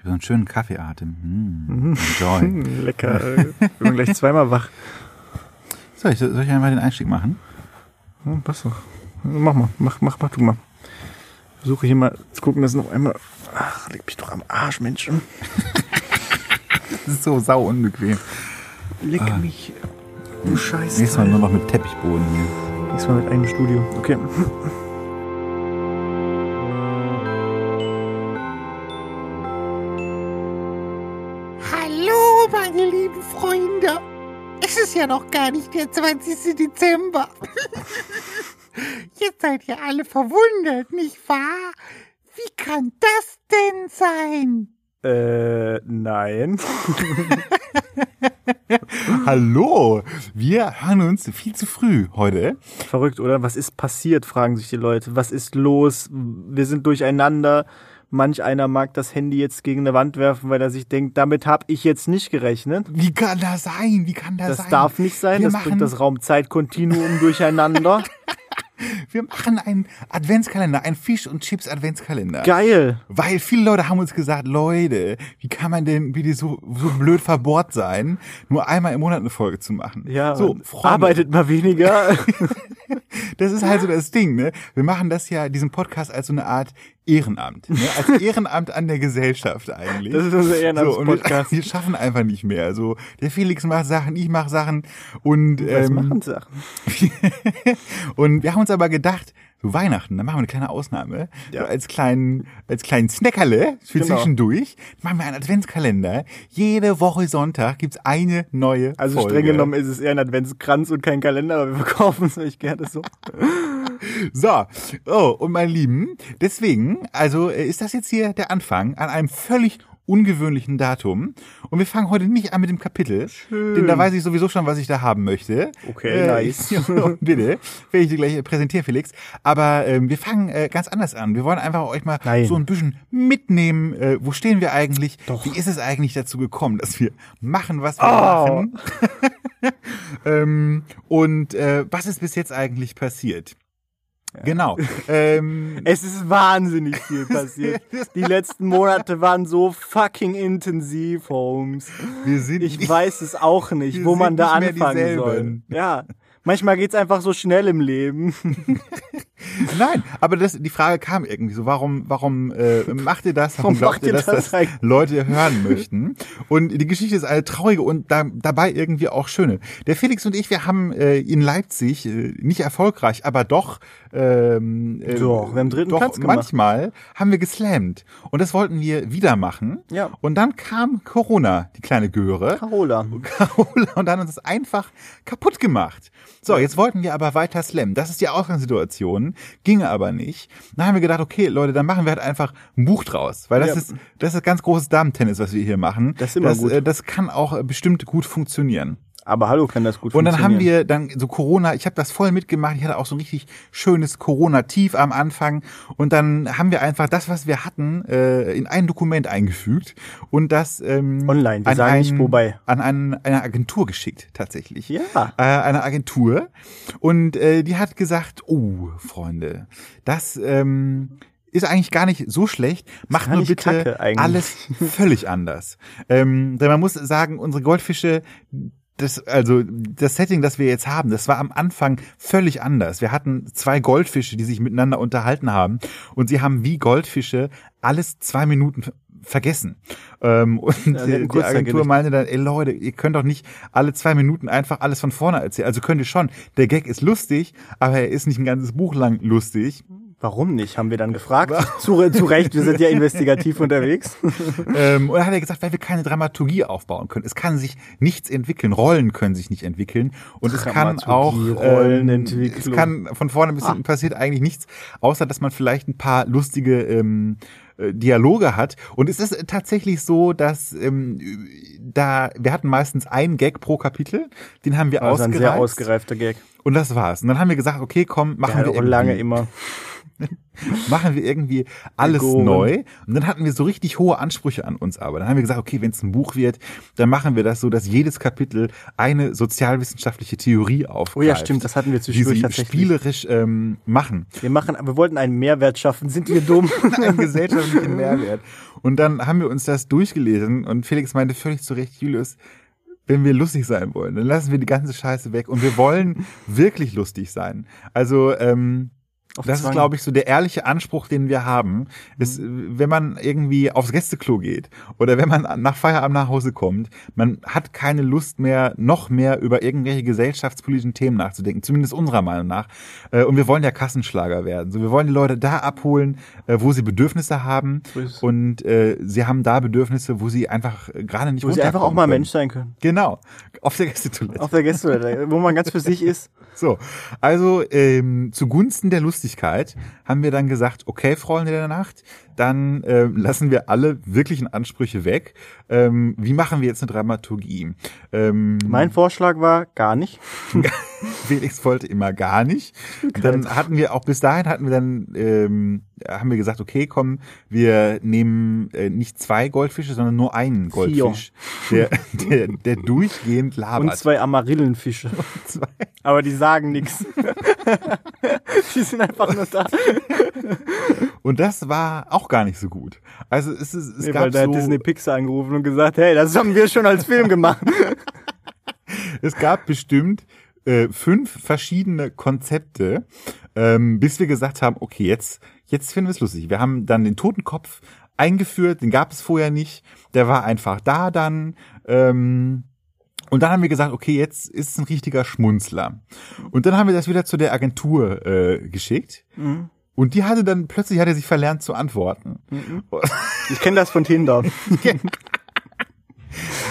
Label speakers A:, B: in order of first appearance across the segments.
A: Ich habe so einen schönen Kaffeeatem. Mm, enjoy.
B: Lecker. Ich bin gleich zweimal wach.
A: soll, ich, soll ich einmal den Einstieg machen?
B: Ja, passt doch. Mach mal, mach, mach, mach du mal. Versuche hier mal zu gucken, dass noch einmal. Ach, leg mich doch am Arsch, Mensch.
A: Das ist so sau unbequem.
B: Leck mich. Du Scheiß.
A: Nächstes Mal nur noch mit Teppichboden hier.
B: Nächstes Mal mit einem Studio. Okay.
C: Ja noch gar nicht der 20. Dezember. Jetzt seid ihr alle verwundert, nicht wahr? Wie kann das denn sein?
B: Äh, nein.
A: Hallo! Wir hören uns viel zu früh heute.
B: Verrückt, oder? Was ist passiert, fragen sich die Leute. Was ist los? Wir sind durcheinander. Manch einer mag das Handy jetzt gegen eine Wand werfen, weil er sich denkt, damit habe ich jetzt nicht gerechnet.
A: Wie kann das sein? Wie kann das,
B: Das
A: sein?
B: darf nicht sein.
A: Wir
B: das bringt das Raumzeitkontinuum durcheinander.
A: Wir machen einen Adventskalender, einen Fisch- und Chips-Adventskalender.
B: Geil.
A: Weil viele Leute haben uns gesagt, Leute, wie kann man denn bitte so, so blöd verbohrt sein, nur einmal im Monat eine Folge zu machen?
B: Ja,
A: so, Freunde,
B: arbeitet mal weniger.
A: Das ist halt so das Ding, ne? Wir machen das ja, diesen Podcast als so eine Art Ehrenamt, ne? Als Ehrenamt an der Gesellschaft eigentlich.
B: Das ist unser
A: So, und wir,
B: Ehrenamtspodcast.
A: wir schaffen einfach nicht mehr. Also der Felix macht Sachen, ich mache Sachen und
B: Was
A: ähm,
B: machen Sachen?
A: Und wir haben uns aber gedacht, so Weihnachten, da machen wir eine kleine Ausnahme,
B: Ja.
A: so als kleinen als kleinen Snackerle für
B: Genau.
A: zwischendurch. Machen wir einen Adventskalender. Jede Woche Sonntag gibt's eine neue
B: Also
A: Folge.
B: streng genommen ist es eher ein Adventskranz und kein Kalender, aber wir verkaufen es euch gerne so.
A: So, oh, und meine Lieben, deswegen, also äh, ist das jetzt hier der Anfang an einem völlig ungewöhnlichen Datum. Und wir fangen heute nicht an mit dem Kapitel, denn da weiß ich sowieso schon, was ich da haben möchte.
B: Okay, nice.
A: bitte, werde ich dir gleich präsentieren, Felix. Aber ähm, wir fangen äh, ganz anders an. Wir wollen einfach euch mal
B: Nein.
A: so ein bisschen mitnehmen. Äh, wo stehen wir eigentlich? Wie ist es eigentlich dazu gekommen, dass wir machen, was wir
B: Oh.
A: machen? ähm, und äh, was ist bis jetzt eigentlich passiert? Genau. ähm,
B: Es ist wahnsinnig viel passiert. Die letzten Monate waren so fucking intensiv, Holmes.
A: wir sind
B: Ich weiß es auch nicht, wo man da
A: nicht
B: anfangen soll. Ja. Manchmal geht's einfach so schnell im Leben.
A: Nein, aber das, die Frage kam irgendwie so, warum, warum äh, macht ihr das?
B: Warum
A: glaubt
B: macht ihr
A: dass
B: das
A: das? Leute hören möchten? Und die Geschichte ist eine traurige und da, dabei irgendwie auch schöne. Der Felix und ich, wir haben äh, in Leipzig, äh, nicht erfolgreich, aber doch, ähm, äh,
B: Doch, wir haben dritten
A: doch
B: Platz gemacht.
A: manchmal haben wir geslammt. Und das wollten wir wieder machen.
B: Ja.
A: Und dann kam Corona, die kleine Göre.
B: Carola.
A: Carola und dann hat uns das einfach kaputt gemacht. So, jetzt wollten wir aber weiter slammen. Das ist die Ausgangssituation. Ginge aber nicht. Dann haben wir gedacht, okay, Leute, dann machen wir halt einfach ein Buch draus. Weil das
B: Ja.
A: ist, das ist ganz großes Damentennis, was wir hier machen.
B: Das ist immer
A: das,
B: gut.
A: äh, Das kann auch bestimmt gut funktionieren.
B: Aber hallo, kann das gut
A: Und dann haben wir dann so Corona, ich habe das voll mitgemacht, ich hatte auch so ein richtig schönes Corona-Tief am Anfang und dann haben wir einfach das, was wir hatten, äh, in ein Dokument eingefügt und das ähm,
B: Online, wir
A: an,
B: sagen nicht
A: einen-
B: wobei.
A: an einen, eine Agentur geschickt tatsächlich.
B: Ja.
A: Äh, eine Agentur und äh, die hat gesagt, oh Freunde, das ähm, ist eigentlich gar nicht so schlecht. Macht nur
B: nicht
A: bitte alles völlig anders. Ähm, denn man muss sagen, unsere Goldfische, das, also das Setting, das wir jetzt haben, das war am Anfang völlig anders. Wir hatten zwei Goldfische, die sich miteinander unterhalten haben und sie haben wie Goldfische alles zwei Minuten ver- vergessen. Ähm, und
B: Ja, die
A: die, Agentur meinte dann, ey Leute, ihr könnt doch nicht alle zwei Minuten einfach alles von vorne erzählen. Also könnt ihr schon. Der Gag ist lustig, aber er ist nicht ein ganzes Buch lang lustig.
B: Warum nicht, haben wir dann gefragt. zu, zu Recht, wir sind ja investigativ unterwegs.
A: Ähm, und dann hat er gesagt, weil wir keine Dramaturgie aufbauen können. Es kann sich nichts entwickeln. Rollen können sich nicht entwickeln. Und es kann auch, ähm, es kann von vorne bis hinten passiert eigentlich nichts, außer dass man vielleicht ein paar lustige ähm, äh, Dialoge hat. Und es ist tatsächlich so, dass ähm, da, wir hatten meistens einen Gag pro Kapitel, den haben wir
B: Also ein sehr ausgereifter Gag.
A: Und das war's. Und dann haben wir gesagt, okay, komm, machen
B: hat
A: wir
B: auch lange
A: irgendwie-
B: immer.
A: machen wir irgendwie alles
B: Goren.
A: neu. Und dann hatten wir so richtig hohe Ansprüche an uns aber. Dann haben wir gesagt, okay, wenn es ein Buch wird, dann machen wir das so, dass jedes Kapitel eine sozialwissenschaftliche Theorie aufgreift.
B: Oh ja, stimmt, das hatten wir
A: die
B: zwischendurch
A: sie
B: tatsächlich.
A: spielerisch ähm, machen.
B: Wir machen, wir wollten einen Mehrwert schaffen. Sind wir dumm?
A: einen gesellschaftlichen Mehrwert. Und dann haben wir uns das durchgelesen und Felix meinte völlig zu Recht, Julius, wenn wir lustig sein wollen, dann lassen wir die ganze Scheiße weg und wir wollen wirklich lustig sein. Also ähm, Das ist,
B: Zwang.
A: glaube ich, so der ehrliche Anspruch, den wir haben. Ist, wenn man irgendwie aufs Gästeklo geht oder wenn man nach Feierabend nach Hause kommt, man hat keine Lust mehr, noch mehr über irgendwelche gesellschaftspolitischen Themen nachzudenken, zumindest unserer Meinung nach. Äh, Und wir wollen ja Kassenschlager werden. So, wir wollen die Leute da abholen, äh, wo sie Bedürfnisse haben.
B: Ist es.
A: Und äh, sie haben da Bedürfnisse, wo sie einfach äh, gerade nicht
B: Wo sie einfach auch mal
A: können.
B: Mensch sein können.
A: Genau, auf der Gästetoilette.
B: Auf der Gästetoilette, wo man ganz für sich ist.
A: So, also ähm, zugunsten der Lustigkeit haben wir dann gesagt, okay, Freunde der Nacht, dann ähm, lassen wir alle wirklichen Ansprüche weg. Ähm, wie machen wir jetzt eine Dramaturgie? Ähm,
B: Mein Vorschlag war gar nicht.
A: Felix wollte immer gar nicht. Dann hatten wir auch bis dahin hatten wir dann ähm, haben wir gesagt, okay, komm, wir nehmen äh, nicht zwei Goldfische, sondern nur einen Goldfisch, der, der, der durchgehend labert.
B: Und zwei Amarillenfische.
A: Zwei.
B: Aber die sagen nichts. Die sind einfach nur da.
A: Und das war auch gar nicht so gut. Also es, ist, es
B: Nee,
A: gab
B: weil da
A: so,
B: hat Disney Pixar angerufen und gesagt, hey, das haben wir schon als Film gemacht.
A: es gab bestimmt äh, fünf verschiedene Konzepte, ähm, bis wir gesagt haben, okay, jetzt, jetzt finden wir es lustig. Wir haben dann den Totenkopf eingeführt, den gab es vorher nicht. Der war einfach da dann. Ähm, und dann haben wir gesagt, okay, jetzt ist es ein richtiger Schmunzler. Und dann haben wir das wieder zu der Agentur äh, geschickt. Und die hatte dann plötzlich hat er sich verlernt zu antworten.
B: Ich kenne das von Tinder.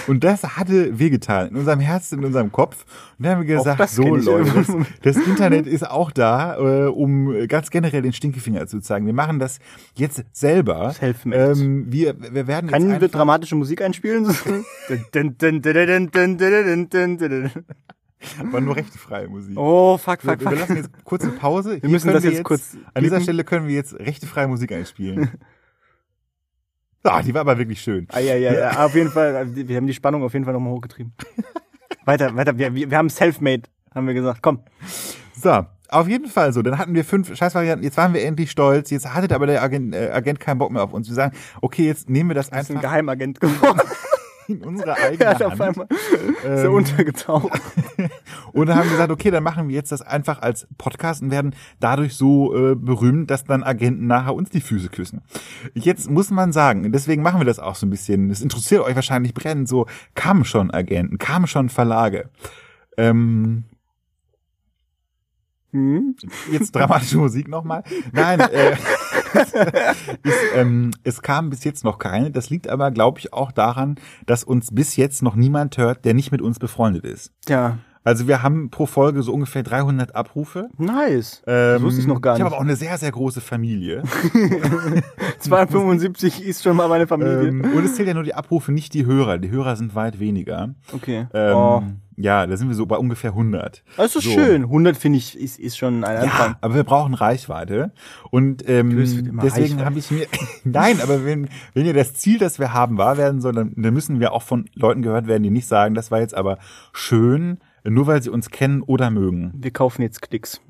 A: Und das hatte wehgetan in unserem Herzen, in unserem Kopf. Und dann haben wir gesagt, so Leute, das, das, Internet ist auch da, äh, um ganz generell den Stinkefinger zu zeigen. Wir machen das jetzt selber. Ähm, wir, wir werden
B: Können jetzt
A: wir
B: dramatische Musik einspielen?
A: Aber nur rechtefreie Musik.
B: Oh, fuck,
A: fuck,
B: fuck.
A: Wir lassen jetzt kurze Pause. Wir Hier
B: müssen das
A: wir
B: jetzt, jetzt kurz.
A: An dieser Stelle können wir jetzt rechtefreie Musik einspielen. Ah, die war aber wirklich schön.
B: Ah, ja, ja, ja, auf jeden Fall. Wir haben die Spannung auf jeden Fall nochmal hochgetrieben. weiter, weiter. Wir, wir haben Selfmade, haben wir gesagt. Komm.
A: So, auf jeden Fall so. Dann hatten wir fünf Scheißvarianten. Jetzt waren wir endlich stolz. Jetzt hatte aber der Agent, äh, Agent keinen Bock mehr auf uns. Wir sagen, okay, jetzt nehmen wir das
B: Das ist ein
A: einfach
B: Geheimagent geworden.
A: in unsere
B: Er
A: eigene
B: auf
A: Hand.
B: einmal ist er untergetaucht.
A: Und haben gesagt, okay, dann machen wir jetzt das einfach als Podcast und werden dadurch so äh, berühmt, dass dann Agenten nachher uns die Füße küssen. Jetzt muss man sagen, deswegen machen wir das auch so ein bisschen. Das interessiert euch wahrscheinlich brennend. So kamen schon Agenten, kamen schon Verlage. Ähm,
B: Hm?
A: jetzt dramatische Musik nochmal. Nein, äh, es, ähm, es kam bis jetzt noch keine. Das liegt aber, glaube ich, auch daran, dass uns bis jetzt noch niemand hört, der nicht mit uns befreundet ist.
B: Ja.
A: Also wir haben pro Folge so ungefähr 300 Abrufe.
B: Nice.
A: Ähm,
B: das wusste ich noch gar
A: Ich
B: nicht.
A: habe aber auch eine sehr, sehr große Familie.
B: 275 ist schon mal meine Familie.
A: ähm, und es zählt ja nur die Abrufe, nicht die Hörer. Die Hörer sind weit weniger.
B: okay.
A: Ähm,
B: oh.
A: Ja, da sind wir so bei ungefähr 100.
B: Das ist
A: so.
B: schön. 100 finde ich, ist, ist schon ein Anfang.
A: Ja, aber wir brauchen Reichweite. Und ähm, deswegen habe ich mir. Nein, aber wenn, wenn ja das Ziel, das wir haben, wahr werden soll, dann, dann müssen wir auch von Leuten gehört werden, die nicht sagen, das war jetzt aber schön, nur weil sie uns kennen oder mögen.
B: Wir kaufen jetzt Klicks.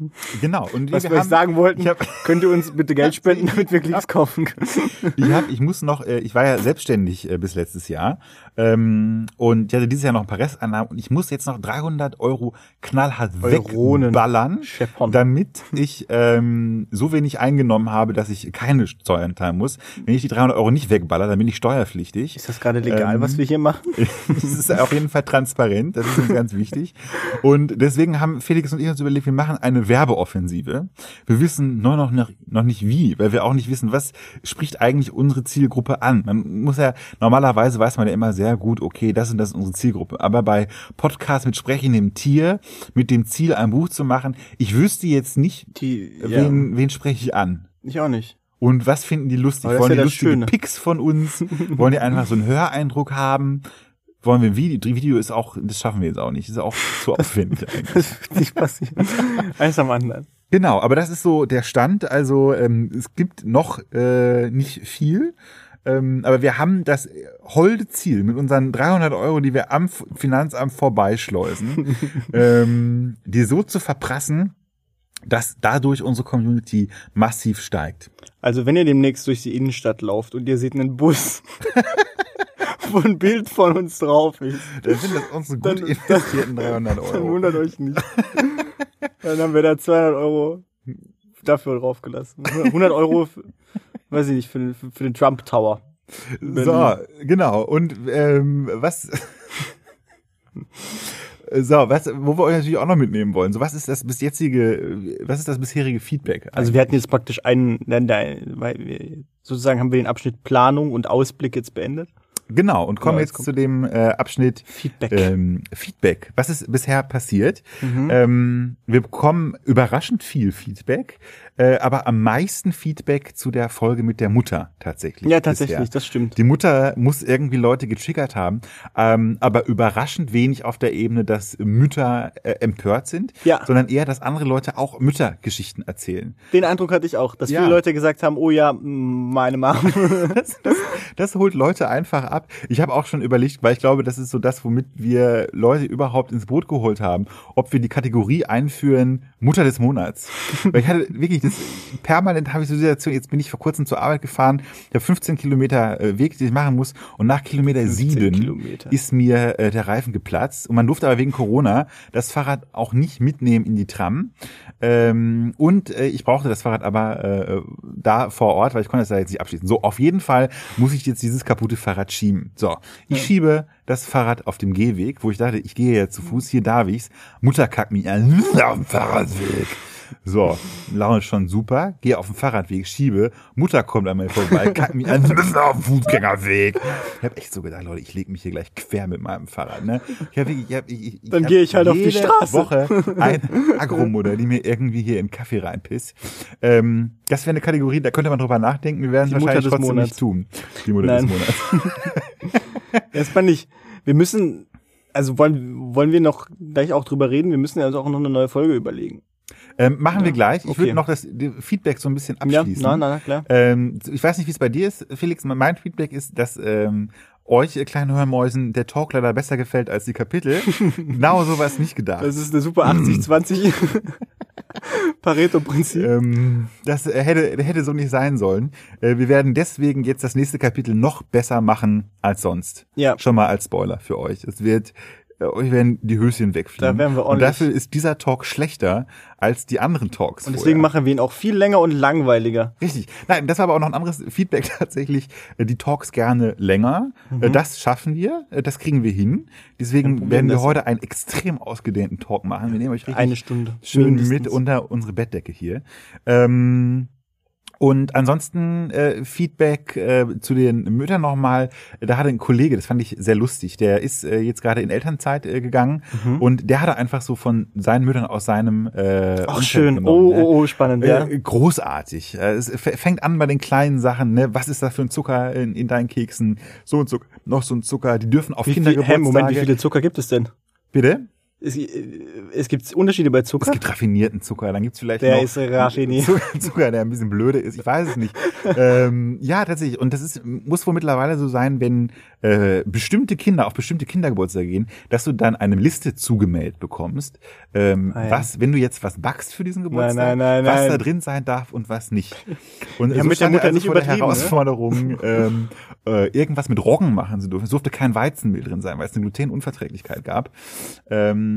A: Genau. Und
B: Was
A: wir
B: wir
A: haben-
B: sagen wollten,
A: hab,
B: könnt ihr uns bitte Geld spenden, damit wir Klicks kaufen können.
A: ich, hab, ich muss noch, äh, ich war ja selbstständig äh, bis letztes Jahr ähm, und ich hatte dieses Jahr noch ein paar Resteinnahmen und ich muss jetzt noch 300 Euro knallhart
B: Euronen.
A: wegballern,
B: Chefhon.
A: damit ich ähm, so wenig eingenommen habe, dass ich keine Steuern zahlen muss. Wenn ich die 300 Euro nicht wegballer, dann bin ich steuerpflichtig.
B: Ist das gerade legal,
A: Ähm,
B: was wir hier machen?
A: Es ist auf jeden Fall transparent, das ist uns ganz wichtig. Und deswegen haben Felix und ich uns überlegt, wir machen eine Werbeoffensive. Wir wissen nur noch, noch, noch nicht wie, weil wir auch nicht wissen, was spricht eigentlich unsere Zielgruppe an. Man muss ja, normalerweise weiß man ja immer sehr gut, okay, das und das ist unsere Zielgruppe. Aber bei Podcasts mit sprechendem Tier, mit dem Ziel, ein Buch zu machen, ich wüsste jetzt nicht,
B: Die,
A: wen, wen spreche ich an.
B: ich auch nicht.
A: Und was finden die lustig? Wollen die
B: ja das
A: lustige
B: Schöne.
A: Pics von uns? Wollen die einfach so einen Höreindruck haben? Wollen wir ein Video? Video ist auch, das schaffen wir jetzt auch nicht. Das ist auch zu aufwendig eigentlich.
B: Das wird nicht passieren. Eins am anderen.
A: Genau, aber das ist so der Stand. Also ähm, es gibt noch äh, nicht viel. Ähm, aber wir haben das holde Ziel mit unseren 300 Euro, die wir am Finanzamt vorbeischleusen, ähm, die so zu verprassen, dass dadurch unsere Community massiv steigt.
B: Also wenn ihr demnächst durch die Innenstadt lauft und ihr seht einen Bus, wo ein Bild von uns drauf ist,
A: Dann sind das unsere gut
B: Dann-
A: investierten 300
B: dann
A: Euro.
B: wundert euch nicht. Dann haben wir da 200 Euro dafür draufgelassen. 100 Euro, für, weiß ich nicht, für, den- für, für den Trump Tower.
A: So, genau. Und ähm, was. So, was, wo wir euch natürlich auch noch mitnehmen wollen. So, was ist das bis jetzige, was ist das bisherige Feedback?
B: Also wir hatten jetzt praktisch einen, nein, nein, weil wir, sozusagen haben wir den Abschnitt Planung und Ausblick jetzt beendet.
A: Genau, und kommen
B: Ja,
A: jetzt
B: jetzt
A: zu dem äh, Abschnitt
B: Feedback.
A: ähm, Feedback. Was ist bisher passiert?
B: Mhm.
A: Ähm, wir bekommen überraschend viel Feedback, äh, aber am meisten Feedback zu der Folge mit der Mutter tatsächlich.
B: ja, tatsächlich,
A: bisher.
B: das stimmt.
A: Die Mutter muss irgendwie Leute getriggert haben, ähm, aber überraschend wenig auf der Ebene, dass Mütter äh, empört sind,
B: Ja.
A: sondern eher, dass andere Leute auch Müttergeschichten erzählen.
B: Den Eindruck hatte ich auch, dass
A: Ja.
B: viele Leute gesagt haben, oh ja, m, meine Mom.
A: Das, das, das holt Leute einfach ab. Ich habe auch schon überlegt, weil ich glaube, das ist so das, womit wir Leute überhaupt ins Boot geholt haben, ob wir die Kategorie einführen Mutter des Monats. Weil ich hatte wirklich das permanent habe ich so die Situation, jetzt bin ich vor kurzem zur Arbeit gefahren, der 15 Kilometer äh, Weg, den ich machen muss und nach Kilometer
B: 15
A: sieben
B: Kilometer.
A: ist mir äh, der Reifen geplatzt und man durfte aber wegen Corona das Fahrrad auch nicht mitnehmen in die Tram ähm, und äh, ich brauchte das Fahrrad aber äh, da vor Ort, weil ich konnte es da jetzt nicht abschließen. So, auf jeden Fall muss ich jetzt dieses kaputte Fahrrad schieben. So, ich schiebe das Fahrrad auf dem Gehweg, wo ich dachte, ich gehe ja zu Fuß, hier darf ich's. Mutter kackt mich an auf dem Fahrradweg. So, Laune schon super, gehe auf dem Fahrradweg, schiebe, Mutter kommt an mir vorbei, kackt mich an auf dem Fußgängerweg. Ich habe echt so gedacht, Leute, ich lege mich hier gleich quer mit meinem Fahrrad. Ne? Ich hab, ich hab, ich, ich
B: Dann gehe ich halt auf die Straße.
A: Woche eine Agromutter, die mir irgendwie hier in den Kaffee reinpisst. Ähm, das wäre eine Kategorie, da könnte man drüber nachdenken. Wir werden es wahrscheinlich trotzdem
B: Monats.
A: nicht tun. Die Mutter
B: Nein.
A: des Monats.
B: Erstmal nicht. Wir müssen, also wollen, wollen wir noch gleich auch drüber reden? Wir müssen ja also auch noch eine neue Folge überlegen.
A: Ähm, machen wir gleich. Ich
B: okay.
A: würde noch das Feedback so ein bisschen abschließen.
B: Ja, na, na, klar.
A: Ähm, ich weiß nicht, wie es bei dir ist, Felix. Mein Feedback ist, dass ähm, euch, ihr kleinen Hörmäusen, der Talk leider besser gefällt als die Kapitel. genau so war es nicht gedacht.
B: Das ist eine super 80-20 Pareto-Prinzip.
A: Ähm, das hätte, hätte so nicht sein sollen. Äh, wir werden deswegen jetzt das nächste Kapitel noch besser machen als sonst.
B: Ja.
A: Schon mal als Spoiler für euch. Es wird, äh, euch werden die Höschen wegfliegen.
B: Da werden wir
A: Und dafür ist dieser Talk schlechter als die anderen Talks.
B: Und deswegen
A: vorher.
B: machen wir ihn auch viel länger und langweiliger.
A: Richtig. Nein, das war aber auch noch ein anderes Feedback tatsächlich. Äh, Die Talks gerne länger. Äh, Das schaffen wir. Äh, Das kriegen wir hin. Deswegen werden wir
B: das-
A: heute einen extrem ausgedehnten Talk machen. Wir nehmen euch richtig
B: Eine Stunde.
A: schön
B: mindestens.
A: mit unter unsere Bettdecke hier. Ähm, und ansonsten äh, Feedback äh, zu den Müttern nochmal. Da hatte ein Kollege, das fand ich sehr lustig, der ist äh, jetzt gerade in Elternzeit äh, gegangen
B: Mhm.
A: und der hatte einfach so von seinen Müttern aus seinem äh,
B: Ach,
A: Umfeld
B: schön.
A: genommen,
B: Oh,
A: ne?
B: oh, oh, spannend, ja.
A: Äh, großartig. Äh, Es fängt an bei den kleinen Sachen, ne? Was ist da für ein Zucker in, in deinen Keksen? So und so, noch so ein Zucker. Die dürfen auf
B: Wie
A: Kindergeburtstage.
B: hä, Moment, wie viele Zucker gibt es denn?
A: Bitte?
B: Es, äh, es gibt Unterschiede bei
A: Es
B: Zucker.
A: gibt raffinierten Zucker, dann gibt's vielleicht
B: Der
A: noch
B: ist raffiniert.
A: Zucker, Zucker, der ein bisschen blöde ist. Ich weiß es nicht. ähm, ja, tatsächlich. Und das ist, muss wohl mittlerweile so sein, wenn äh, bestimmte Kinder auf bestimmte Kindergeburtstage gehen, dass du dann eine Liste zugemeldet bekommst, ähm,
B: Ah, ja.
A: was, wenn du jetzt was backst für diesen Geburtstag,
B: nein, nein,
A: was
B: nein.
A: da drin sein darf und was nicht. Und
B: Ja,
A: so
B: mit der
A: er
B: Mutter
A: also
B: nicht
A: vor der
B: ne?
A: Herausforderung, ähm, äh, irgendwas mit Roggen machen zu dürfen. Es durfte kein Weizenmehl drin sein, weil es eine Glutenunverträglichkeit gab. Ähm,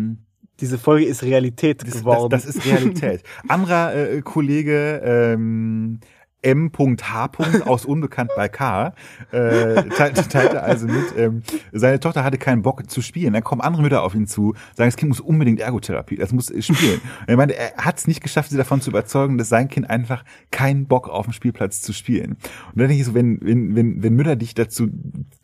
B: Diese Folge ist Realität
A: das,
B: geworden.
A: das, das ist Realität. Anderer äh, Kollege, ähm, M.H. aus Unbekannt bei K. Äh, teilte, teilte also mit, ähm, seine Tochter hatte keinen Bock zu spielen. Dann kommen andere Mütter auf ihn zu, sagen, das Kind muss unbedingt Ergotherapie, das muss spielen. Und er meinte, er hat es nicht geschafft, sie davon zu überzeugen, dass sein Kind einfach keinen Bock auf dem Spielplatz zu spielen. Und dann denke ich so, wenn, wenn, wenn, wenn Mütter dich dazu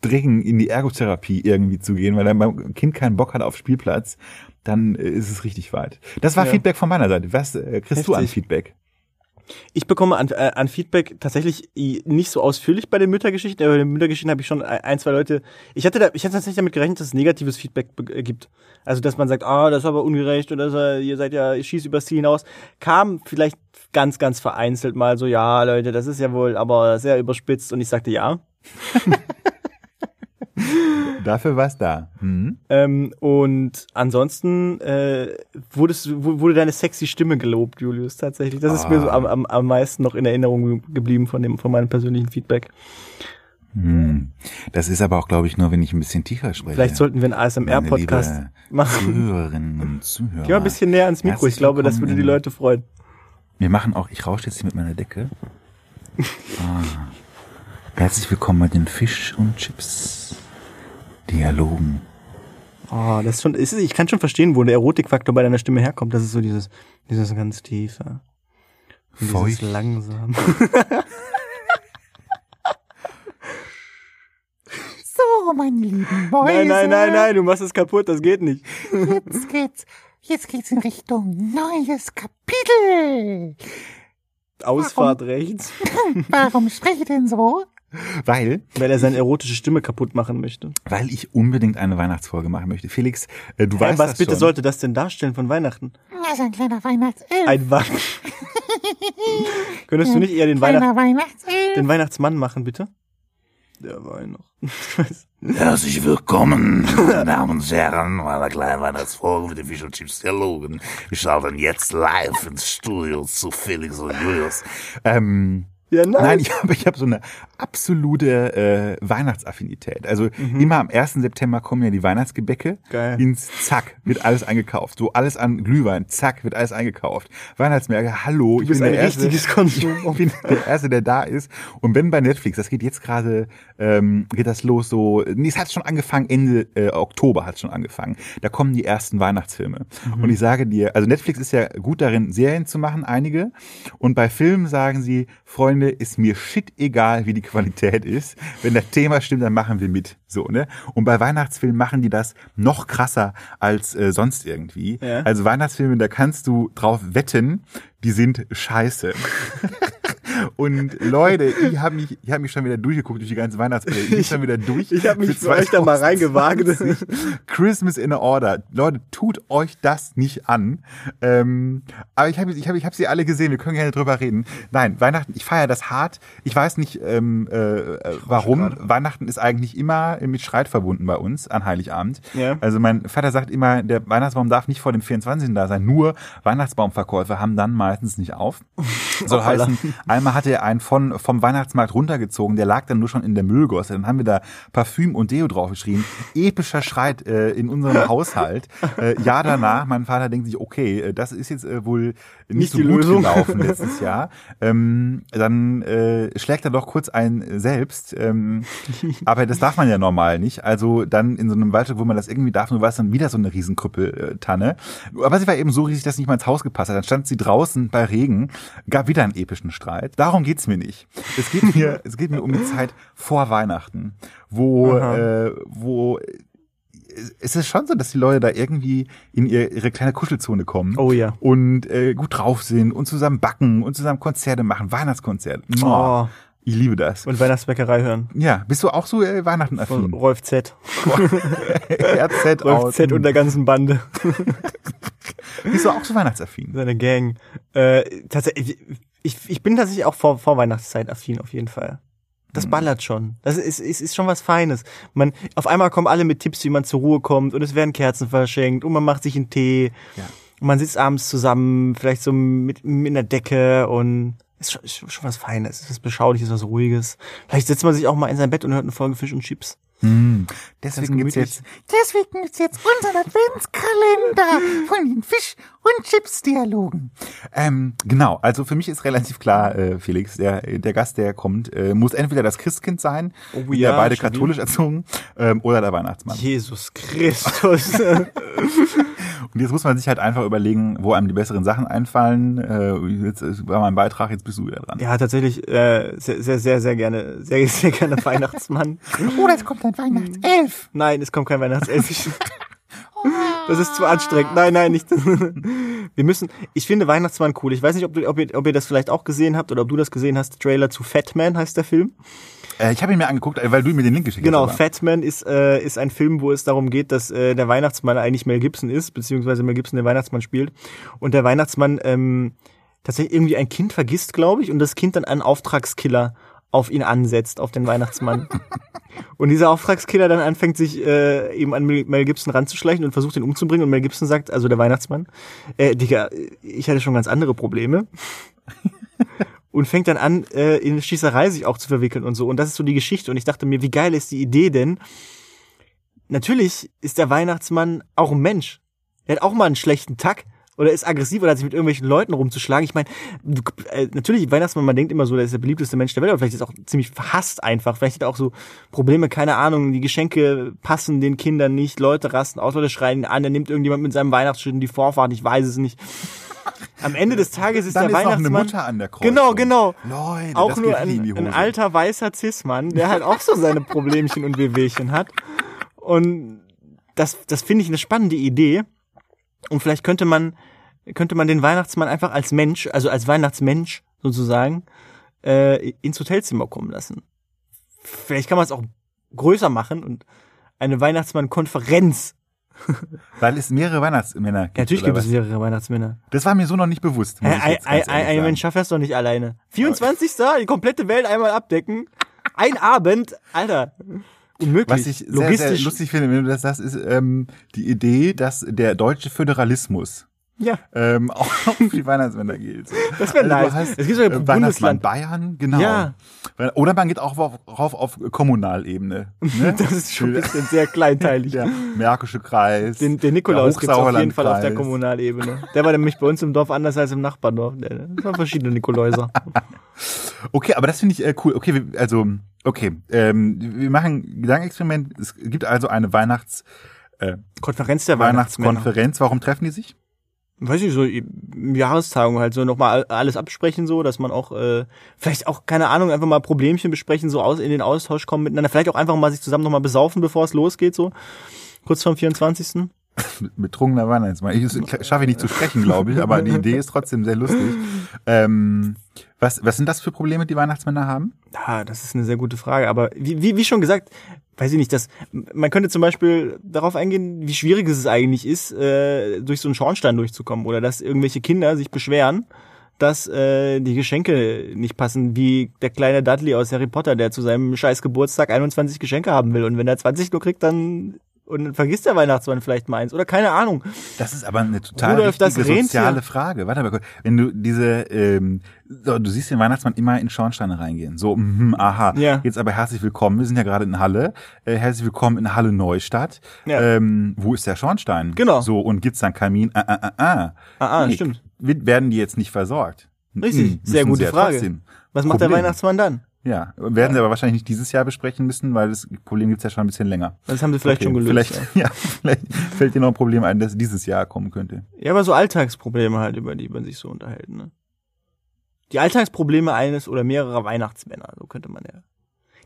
A: dringen, in die Ergotherapie irgendwie zu gehen, weil dein Kind keinen Bock hat auf Spielplatz, dann äh, ist es richtig weit. Das war
B: Ja.
A: Feedback von meiner Seite. Was äh, kriegst du an
B: Heftig.
A: Feedback?
B: Ich bekomme an, äh, an Feedback tatsächlich nicht so ausführlich bei den Müttergeschichten, aber bei den Müttergeschichten habe ich schon ein, zwei Leute. Ich hatte da, ich hatte tatsächlich damit gerechnet, dass es negatives Feedback äh, gibt. Also dass man sagt, ah, das ist aber ungerecht oder so, ihr seid ja, ihr schießt übers Ziel hinaus. Kam vielleicht ganz, ganz vereinzelt mal so, ja, Leute, das ist ja wohl aber sehr überspitzt und ich sagte ja.
A: Dafür war's da. Hm?
B: Ähm, und ansonsten äh, wurdest, wu- wurde deine sexy Stimme gelobt, Julius, tatsächlich. Das ist mir so am, am, am meisten noch in Erinnerung geblieben von dem, von meinem persönlichen Feedback.
A: Hm. Das ist aber auch, glaube ich, nur, wenn ich ein bisschen tiefer spreche.
B: Vielleicht sollten wir einen ASMR-Podcast machen.
A: Zuhörerinnen und Zuhörer.
B: Geh mal ein bisschen näher ans Mikro.
A: Herzlich
B: Ich glaube, das würde die Leute freuen.
A: Wir machen auch, ich rausche jetzt hier mit meiner Decke. Ah. Herzlich willkommen bei den Fisch und Chips Dialogen.
B: Oh, das ist schon, ist, ich kann schon verstehen, wo der Erotikfaktor bei deiner Stimme herkommt. Das ist so dieses, dieses ganz tiefe. und Dieses
A: Feucht.
B: langsam.
C: So, meine lieben Mäuse.
B: Nein, nein, nein, nein, du machst es kaputt, das geht nicht.
C: Jetzt geht's, jetzt geht's in Richtung neues Kapitel.
B: Ausfahrt rechts.
C: Warum spreche ich denn so?
A: Weil,
B: Weil er seine erotische Stimme kaputt machen möchte.
A: weil ich unbedingt eine Weihnachtsfolge machen möchte. Felix, äh, du
B: Äh,
A: weißt
B: was
A: das
B: bitte
A: schon.
B: sollte das denn darstellen von Weihnachten?
C: Das ist ein kleiner Weihnachtself.
B: Ein Wa Könntest du nicht eher den, Weihnacht
C: kleiner Weihnachtself.
B: den Weihnachtsmann machen, bitte? Der Weihnacht.
D: Herzlich willkommen, meine Damen und Herren, bei einer kleinen Weihnachtsfolge mit den Fisch und Chips Dialogen. Wir schalten jetzt live ins Studio zu Felix und Julius.
A: Ähm,
B: ja, nein.
A: Nein, ich habe ich hab so eine absolute äh, Weihnachtsaffinität. Also immer am 1. September kommen ja die Weihnachtsgebäcke
B: Mhm. Geil.
A: ins Zack, wird alles eingekauft. So alles an Glühwein, zack, wird alles eingekauft. Weihnachtsmärkte, hallo, ich
B: bist
A: bin
B: ein
A: der Erste, ich bin der Erste, der da ist. Und wenn bei Netflix, das geht jetzt gerade, ähm, geht das los so, nee, es hat schon angefangen, Ende äh, Oktober hat schon angefangen. Da kommen die ersten Weihnachtsfilme.
B: Mhm.
A: Und ich sage dir, also Netflix ist ja gut darin, Serien zu machen, einige. Und bei Filmen sagen sie, Freunde, ist mir shit egal, wie die Qualität ist. Wenn das Thema stimmt, dann machen wir mit. So, ne? Und bei Weihnachtsfilmen machen die das noch krasser als äh, sonst irgendwie.
B: Ja.
A: Also Weihnachtsfilme, da kannst du drauf wetten, die sind scheiße. Und Leute, ich habe mich, ich habe mich schon wieder durchgeguckt durch die ganze Weihnachtsfilme. Ich bin schon wieder durch.
B: Ich habe mich
A: für
B: für euch da mal
A: 2020.
B: reingewagt.
A: Christmas in Order. Leute, tut euch das nicht an. Ähm, aber ich habe ich hab, ich hab sie alle gesehen. Wir können gerne drüber reden. Nein, Weihnachten, ich feiere das hart. Ich weiß nicht, ähm, äh, äh, warum. Weihnachten ist eigentlich immer mit Streit verbunden bei uns an Heiligabend.
B: Ja.
A: Also mein Vater sagt immer, der Weihnachtsbaum darf nicht vor dem 24. da sein. Nur Weihnachtsbaumverkäufer haben dann meistens nicht auf. Soll heißen, einmal hatte er einen von, vom Weihnachtsmarkt runtergezogen, der lag dann nur schon in der Müllgosse. Dann haben wir da Parfüm und Deo draufgeschrieben. Epischer Schreit äh, in unserem Haushalt. Äh, Jahr danach, mein Vater denkt sich, okay, äh, das ist jetzt äh, wohl nicht,
B: Nicht
A: so
B: die
A: gut
B: Lösung.
A: gelaufen letztes Jahr. Ähm, dann äh, schlägt er doch kurz ein selbst. Ähm, aber das darf man ja normal nicht. Also dann in so einem Waldstück, wo man das irgendwie darf, nur war es dann wieder so eine Riesenkrüppeltanne. Aber sie war eben so riesig, dass nicht mal ins Haus gepasst hat. Dann stand sie draußen bei Regen, gab wieder einen epischen Streit. Darum geht's mir nicht. Es geht mir, es geht mir um die Zeit vor Weihnachten, wo, äh, wo es ist schon so, dass die Leute da irgendwie in ihr, ihre kleine Kuschelzone kommen
B: Oh ja.
A: und äh, gut drauf sind und zusammen backen und zusammen Konzerte machen, Weihnachtskonzerte. Oh. Ich liebe das.
B: Und Weihnachtsbäckerei hören.
A: Ja, bist du auch so äh, Weihnachten
B: Von
A: affin?
B: Rolf Z.
A: RZ
B: Rolf. Z und der ganzen Bande.
A: Bist du auch so weihnachtsaffin?
B: Seine Gang. Äh, tatsächlich, ich, ich bin tatsächlich auch vor, vor Weihnachtszeit affin, auf jeden Fall. Das
A: Mhm.
B: ballert schon. Das ist, ist, ist schon was Feines. Man, auf einmal kommen alle mit Tipps, wie man zur Ruhe kommt und es werden Kerzen verschenkt und man macht sich einen Tee.
A: Ja.
B: Und man sitzt abends zusammen, vielleicht so mit, mit einer Decke und ist schon, ist schon was Feines. Es ist was Beschauliches, was Ruhiges. Vielleicht setzt man sich auch mal in sein Bett und hört eine Folge Fisch und Chips.
A: Hm. Deswegen gibt's jetzt
C: Deswegen gibt's jetzt unseren Adventskalender von den Fisch- und Chips-Dialogen.
A: Ähm, genau, also für mich ist relativ klar, äh, Felix, der, der Gast, der kommt, äh, muss entweder das Christkind sein,
B: Oh
A: wir
B: ja,
A: beide katholisch erzogen, ähm, oder der Weihnachtsmann.
B: Jesus Christus.
A: Und jetzt muss man sich halt einfach überlegen, wo einem die besseren Sachen einfallen. Äh, jetzt äh, war mein Beitrag, jetzt bist du wieder dran.
B: ja, tatsächlich äh, sehr, sehr, sehr, sehr gerne, sehr, sehr gerne Weihnachtsmann.
C: Oder es kommt ein Weihnachtself.
B: Nein, es kommt kein Weihnachtself. Das ist zu anstrengend. Nein, nein, nicht. Wir müssen, ich finde Weihnachtsmann cool. Ich weiß nicht, ob, du, ob, ihr, ob ihr das vielleicht auch gesehen habt oder ob du das gesehen hast. Trailer zu Fat Man heißt der Film.
A: Äh, ich habe ihn mir angeguckt, äh, weil du mir den Link geschickt
B: Genau,
A: hast. aber-
B: Fat Man ist, äh, ist ein Film, wo es darum geht, dass äh, der Weihnachtsmann eigentlich Mel Gibson ist, beziehungsweise Mel Gibson den Weihnachtsmann spielt. Und der Weihnachtsmann ähm, tatsächlich irgendwie ein Kind vergisst, glaube ich, und das Kind dann einen Auftragskiller auf ihn ansetzt, auf den Weihnachtsmann. und dieser Auftragskiller dann anfängt, sich äh, eben an Mel Mel Gibson ranzuschleichen und versucht, ihn umzubringen. Und Mel Gibson sagt, also der Weihnachtsmann, äh, Digga, ich hatte schon ganz andere Probleme. Und fängt dann an, äh, in Schießerei sich auch zu verwickeln und so. Und das ist so die Geschichte. Und ich dachte mir, wie geil ist die Idee denn? Natürlich ist der Weihnachtsmann auch ein Mensch. Er hat auch mal einen schlechten Tag oder ist aggressiv oder hat sich mit irgendwelchen Leuten rumzuschlagen. Ich meine, äh, natürlich, Weihnachtsmann, man denkt immer so, der ist der beliebteste Mensch der Welt, aber vielleicht ist er auch ziemlich verhasst einfach. Vielleicht hat er auch so Probleme, keine Ahnung, die Geschenke passen den Kindern nicht, Leute rasten aus, Leute schreien an, er nimmt irgendjemand mit seinem Weihnachtsschild in die Vorfahrt, ich weiß es nicht. Am Ende des Tages ist
A: Dann
B: der
A: ist noch eine
B: Weihnachtsmann
A: Mutter an der Kreuzung.
B: Genau, genau.
A: Leute,
B: auch nur ein, ein alter weißer Cis-Mann, der halt auch so seine Problemchen und Wehwehchen hat. Und das, das finde ich eine spannende Idee. Und vielleicht könnte man, könnte man den Weihnachtsmann einfach als Mensch, also als Weihnachtsmensch sozusagen, äh, ins Hotelzimmer kommen lassen. Vielleicht kann man es auch größer machen und eine Weihnachtsmann-Konferenz.
A: Weil es mehrere Weihnachtsmänner gibt.
B: Ja, natürlich gibt es mehrere Weihnachtsmänner.
A: Das war mir so noch nicht bewusst. muss
B: Ein, ein. Mensch schafft das doch nicht alleine. 24. die komplette Welt einmal abdecken. Ein Abend, Alter. Unmöglich.
A: Was ich sehr, sehr lustig finde, wenn du das sagst, ist ähm, die Idee, dass der deutsche Föderalismus
B: ja,
A: ähm, auch für die Weihnachtsmänner gilt.
B: das wäre
A: Also
B: nice.
A: hast,
B: Es gibt sogar
A: äh, Weihnachtsmann
B: Bundesland.
A: Bayern, genau.
B: Ja.
A: Oder man geht auch auf, rauf auf Kommunalebene. Ne?
B: Das ist schon ein bisschen sehr kleinteilig.
A: Der Märkische Kreis.
B: Den, den Nikolaus
A: der
B: gibt's auf jeden Fall auf der. Kommunalebene. Der war nämlich bei uns im Dorf anders als im Nachbardorf. Das waren verschiedene Nikoläuser.
A: Okay, aber das finde ich äh, cool. Okay, also, okay, ähm, wir machen ein Gedankenexperiment. Es gibt also eine Weihnachts, äh,
B: Konferenz der Weihnachtsmänner.
A: Weihnachtskonferenz. Warum treffen die sich?
B: Weiß ich, so im Jahrestagung halt so nochmal alles absprechen, so, dass man auch, äh, vielleicht auch, keine Ahnung, einfach mal Problemchen besprechen, so aus in den Austausch kommen miteinander, vielleicht auch einfach mal sich zusammen nochmal besaufen, bevor es losgeht, so. Kurz vorm 24.
A: Mit betrunkener Weihnachtsmann. Ich schaffe ich nicht zu sprechen, glaube ich, aber die Idee ist trotzdem sehr lustig. Ähm, was, was sind das für Probleme, die Weihnachtsmänner haben?
B: Ja, das ist eine sehr gute Frage, aber wie, wie, wie schon gesagt, weiß ich nicht, dass man könnte zum Beispiel darauf eingehen, wie schwierig es eigentlich ist, äh, durch so einen Schornstein durchzukommen oder dass irgendwelche Kinder sich beschweren, dass äh, die Geschenke nicht passen, wie der kleine Dudley aus Harry Potter, der zu seinem scheiß Geburtstag 21 Geschenke haben will. Und wenn er 20 nur kriegt, dann und dann vergisst der Weihnachtsmann vielleicht mal eins oder keine Ahnung.
A: Das ist aber eine total
B: Rudolf, das
A: wichtige soziale Frage. Warte mal kurz. Wenn du diese, ähm, so, du siehst den Weihnachtsmann immer in Schornsteine reingehen. So, mhm, aha.
B: Ja.
A: Jetzt aber herzlich willkommen. Wir sind ja gerade in Halle. Äh, herzlich willkommen in Halle Neustadt.
B: Ja.
A: Ähm, wo ist der Schornstein?
B: Genau.
A: So, und gibt's dann Kamin? Ah, ah, ah, ah.
B: Ah, ah,
A: Nee,
B: stimmt.
A: Werden die jetzt nicht versorgt?
B: Richtig,
A: Mhm,
B: sehr gute Frage. Was macht der
A: Problem.
B: Weihnachtsmann dann?
A: Ja, werden sie aber wahrscheinlich nicht dieses Jahr besprechen müssen, weil das Problem gibt's ja schon ein bisschen länger.
B: Das haben sie vielleicht
A: Okay,
B: schon gelöst.
A: Vielleicht, ja. vielleicht fällt dir noch ein Problem ein, das dieses Jahr kommen könnte.
B: Ja, aber so Alltagsprobleme halt, über die man sich so unterhält, ne? Die Alltagsprobleme eines oder mehrerer Weihnachtsmänner, so könnte man ja.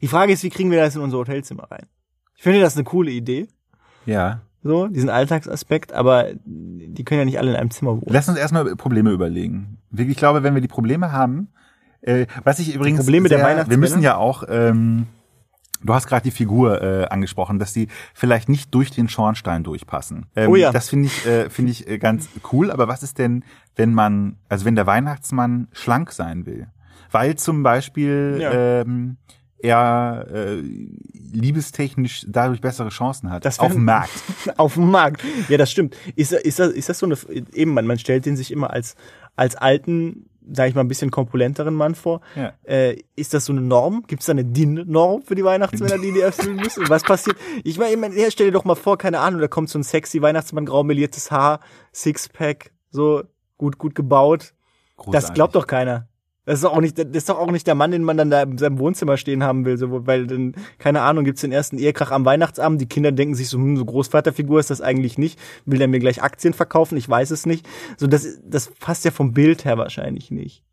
B: Die Frage ist, wie kriegen wir das in unser Hotelzimmer rein? Ich finde das eine coole Idee,
A: Ja.
B: so, diesen Alltagsaspekt, aber die können ja nicht alle in einem Zimmer wohnen.
A: Lass uns erstmal Probleme überlegen. Ich glaube, wenn wir die Probleme haben, äh, was ich übrigens
B: Probleme der
A: sehr, wir
B: Weihnachtsmänner?
A: müssen ja auch, ähm, du hast gerade die Figur äh, angesprochen, dass die vielleicht nicht durch den Schornstein durchpassen. Ähm,
B: Oh ja.
A: Das finde ich, äh, finde ich äh, ganz cool. Aber was ist denn, wenn man, also wenn der Weihnachtsmann schlank sein will? Weil zum Beispiel
B: Ja.
A: ähm, er äh, liebestechnisch dadurch bessere Chancen hat
B: Das
A: auf dem Markt.
B: Auf dem Markt. Ja, das stimmt. Ist, ist, das, ist das so eine, eben, man, man stellt den sich immer als, als alten, sag ich mal, ein bisschen kompulenteren Mann vor.
A: Ja.
B: Äh, ist das so eine Norm? Gibt es da eine DIN-Norm für die Weihnachtsmänner, die die erfüllen müssen? Was passiert? Ich meine, ich mein, stell dir doch mal vor, keine Ahnung, da kommt so ein sexy Weihnachtsmann, graumeliertes Haar, Sixpack, so gut, gut gebaut. Das
A: Großartig.
B: glaubt doch keiner. Das ist doch auch nicht, das ist doch auch nicht der Mann, den man dann da in seinem Wohnzimmer stehen haben will, so, weil dann, keine Ahnung, gibt's den ersten Ehekrach am Weihnachtsabend, die Kinder denken sich so, hm, so Großvaterfigur ist das eigentlich nicht, will der mir gleich Aktien verkaufen, ich weiß es nicht. So, das, das passt ja vom Bild her wahrscheinlich nicht.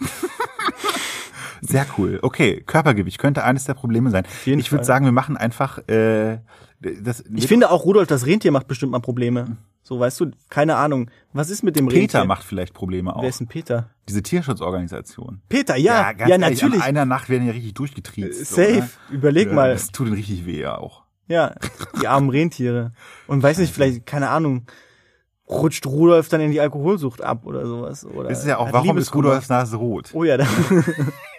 A: Sehr cool. Okay, Körpergewicht könnte eines der Probleme sein. ich würde sagen, wir machen einfach äh, das.
B: Ich finde auch Rudolf das Rentier macht bestimmt mal Probleme. So, weißt du, keine Ahnung. Was ist mit dem
A: Peter
B: Rentier?
A: macht vielleicht Probleme auch.
B: Wer ist denn Peter?
A: Diese Tierschutzorganisation.
B: Peter, ja, ja,
A: ganz ehrlich,
B: natürlich.
A: An einer Nacht werden ja richtig durchgetriezt. so,
B: Safe.
A: ne?
B: Überleg
A: Ja,
B: mal.
A: Das tut ihnen richtig weh ja auch.
B: Ja, die armen Rentiere. Und weiß nicht, vielleicht, keine Ahnung, rutscht Rudolf dann in die Alkoholsucht ab oder sowas. Oder
A: Das ist ja auch, warum ist. Rudolfs Nase rot?
B: Oh ja, da-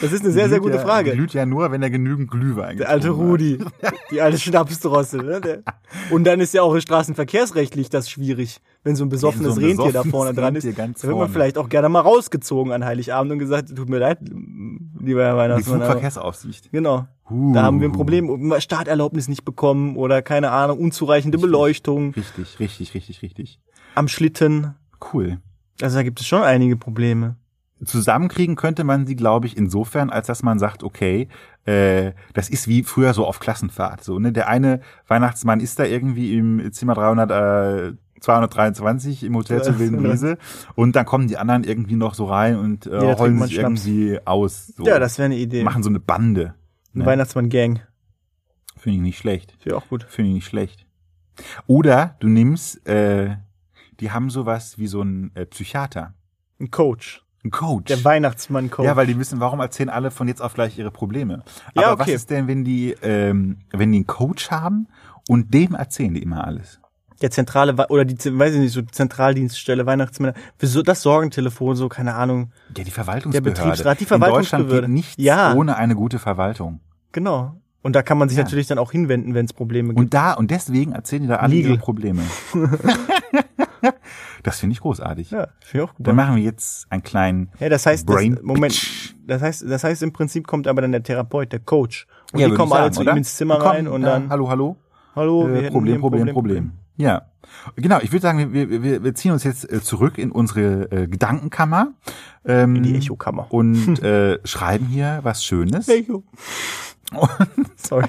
B: das ist eine sehr, sehr gute
A: ja,
B: Frage.
A: Glüht ja nur, wenn er genügend Glühwein
B: Der alte Rudi, die alte Schnapsdrossel. Ne? Und dann ist ja auch straßenverkehrsrechtlich das schwierig, wenn so ein besoffenes
A: so ein
B: Rentier da vorne dran ist.
A: Rentier ganz
B: Da wird man vielleicht auch gerne mal rausgezogen an Heiligabend und gesagt, tut mir leid, lieber Herr
A: hat. Die
B: Weihnachtsmann. aber-
A: Flugverkehrsaufsicht.
B: Genau.
A: Huh.
B: Da haben wir ein Problem, Starterlaubnis nicht bekommen oder keine Ahnung, unzureichende Beleuchtung
A: Richtig, richtig, richtig, richtig.
B: am Schlitten.
A: Cool.
B: Also da gibt es schon einige Probleme.
A: Zusammenkriegen könnte man sie, glaube ich, insofern, als dass man sagt, okay, äh, das ist wie früher so auf Klassenfahrt. So, ne? Der eine Weihnachtsmann ist da irgendwie im Zimmer 300, äh, 223 im Hotel zur Wilden Wiese und dann kommen die anderen irgendwie noch so rein und äh,
B: trinkt
A: heulen sich
B: Schnaps.
A: irgendwie aus. So.
B: Ja, das wäre eine Idee.
A: machen so eine Bande.
B: Eine
A: ne?
B: Weihnachtsmann-Gang.
A: Finde ich nicht schlecht.
B: Wäre auch gut.
A: Finde ich nicht schlecht. Oder du nimmst, äh, die haben sowas wie so ein äh, Psychiater,
B: Ein Coach.
A: Ein Coach.
B: Der Weihnachtsmann-Coach.
A: Ja, weil die wissen, warum erzählen alle von jetzt auf gleich ihre Probleme.
B: Ja,
A: Aber
B: okay.
A: was ist denn, wenn die, ähm, wenn die einen Coach haben und dem erzählen die immer alles?
B: der zentrale oder die weiß ich nicht so Zentraldienststelle Weihnachtsmänner für so das Sorgentelefon so keine Ahnung
A: Ja, die Verwaltungsbehörde.
B: Der Betriebsrat, die
A: In Deutschland
B: Verwaltungsbehörde.
A: geht nichts
B: Ja.
A: ohne eine gute Verwaltung.
B: genau und da kann man sich
A: Ja.
B: natürlich dann auch hinwenden wenn es Probleme gibt
A: Und da, und deswegen erzählen die da alle
B: Legal.
A: ihre Probleme. das finde ich großartig.
B: ja finde ich auch gut
A: Dann machen wir jetzt einen kleinen
B: ja das heißt das,
A: Brain
B: Moment
A: Pitch.
B: das heißt das heißt im Prinzip kommt aber dann der Therapeut der Coach und
A: Ja,
B: die kommen
A: ich
B: alle
A: sagen,
B: zu
A: oder?
B: ihm ins Zimmer
A: Komm,
B: rein und
A: ja,
B: dann
A: hallo, hallo.
B: hallo
A: Äh, Problem,
B: ein
A: Problem, Problem, Ja. Genau, ich würde sagen, wir, wir, wir ziehen uns jetzt äh, zurück in unsere äh, Gedankenkammer. Ähm,
B: in die Echokammer
A: Und äh, schreiben hier was Schönes.
B: Echo sorry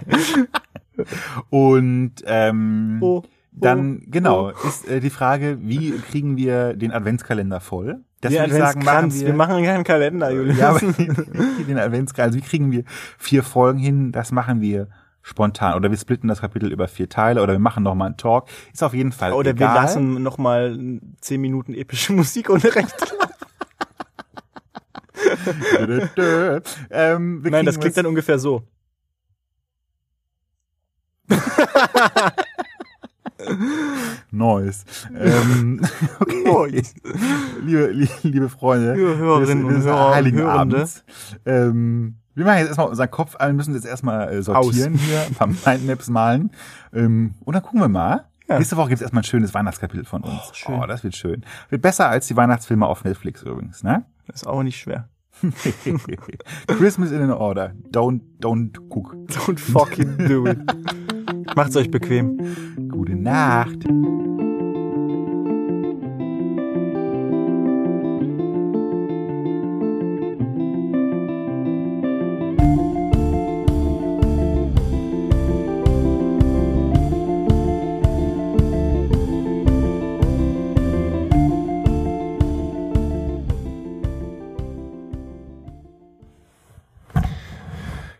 A: Und ähm,
B: Oh,
A: dann,
B: oh,
A: genau, ist äh, die Frage, wie kriegen wir den Adventskalender voll? Das würde ich sagen, machen wir.
B: wir machen keinen Kalender Julius
A: ja, aber den Adventskalender, also wie kriegen wir vier Folgen hin? Das machen wir spontan. Oder wir splitten das Kapitel über vier Teile oder wir machen nochmal einen Talk. Ist auf jeden Fall
B: oder wir
A: egal.
B: lassen noch mal zehn Minuten epische Musik ohne Recht
A: ähm, wir
B: Nein, das klingt dann ungefähr so.
A: Neues. ähm, okay. liebe, liebe, liebe Freunde,
B: Liebe Hörerinnen
A: wir
B: und
A: sind
B: Hörer,
A: Heiligen
B: Hörende.
A: Abends. Ähm, wir machen jetzt erstmal unseren Kopf an, müssen jetzt erstmal äh, sortieren hier, ein paar Mindmaps malen. Ähm, und dann gucken wir mal.
B: Ja.
A: Nächste Woche gibt es erstmal ein schönes Weihnachtskapitel von uns.
B: Oh, schön.
A: oh, das wird schön. Wird besser als die Weihnachtsfilme auf Netflix übrigens, ne?
B: Das ist auch nicht schwer.
A: Christmas in an order. Don't, don't cook.
B: Don't fucking do it. Macht's euch bequem.
A: Gute Nacht.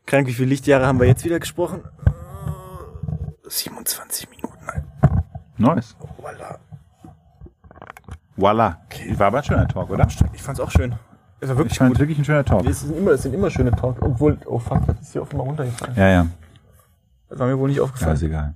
B: Krank, wie viele Lichtjahre haben wir jetzt wieder gesprochen? 27 Minuten.
A: Nice.
B: Voila.
A: Voila. War aber ein schöner Talk, oder?
B: Ich fand's auch schön. Es war
A: Ich
B: wirklich
A: fand
B: gut.
A: wirklich ein schöner Talk.
B: Es sind immer, es sind immer schöne Talks. Obwohl, oh fuck, das ist hier offenbar runtergefallen.
A: Ja, ja.
B: Das war mir wohl nicht
A: Ja,
B: aufgefallen.
A: ist egal.